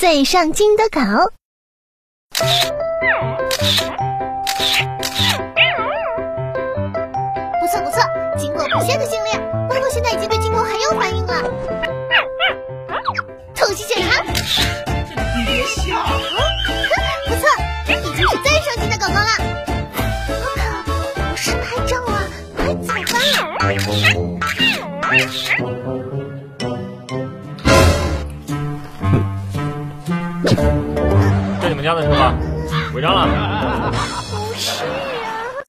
最上镜的狗。不错不错，经过不懈的训练，猫猫现在已经对镜头很有反应了。透析检查，别笑，不错，已经是最上镜的狗狗了。不是拍照啊，快走吧。这你们家的车吧违章了。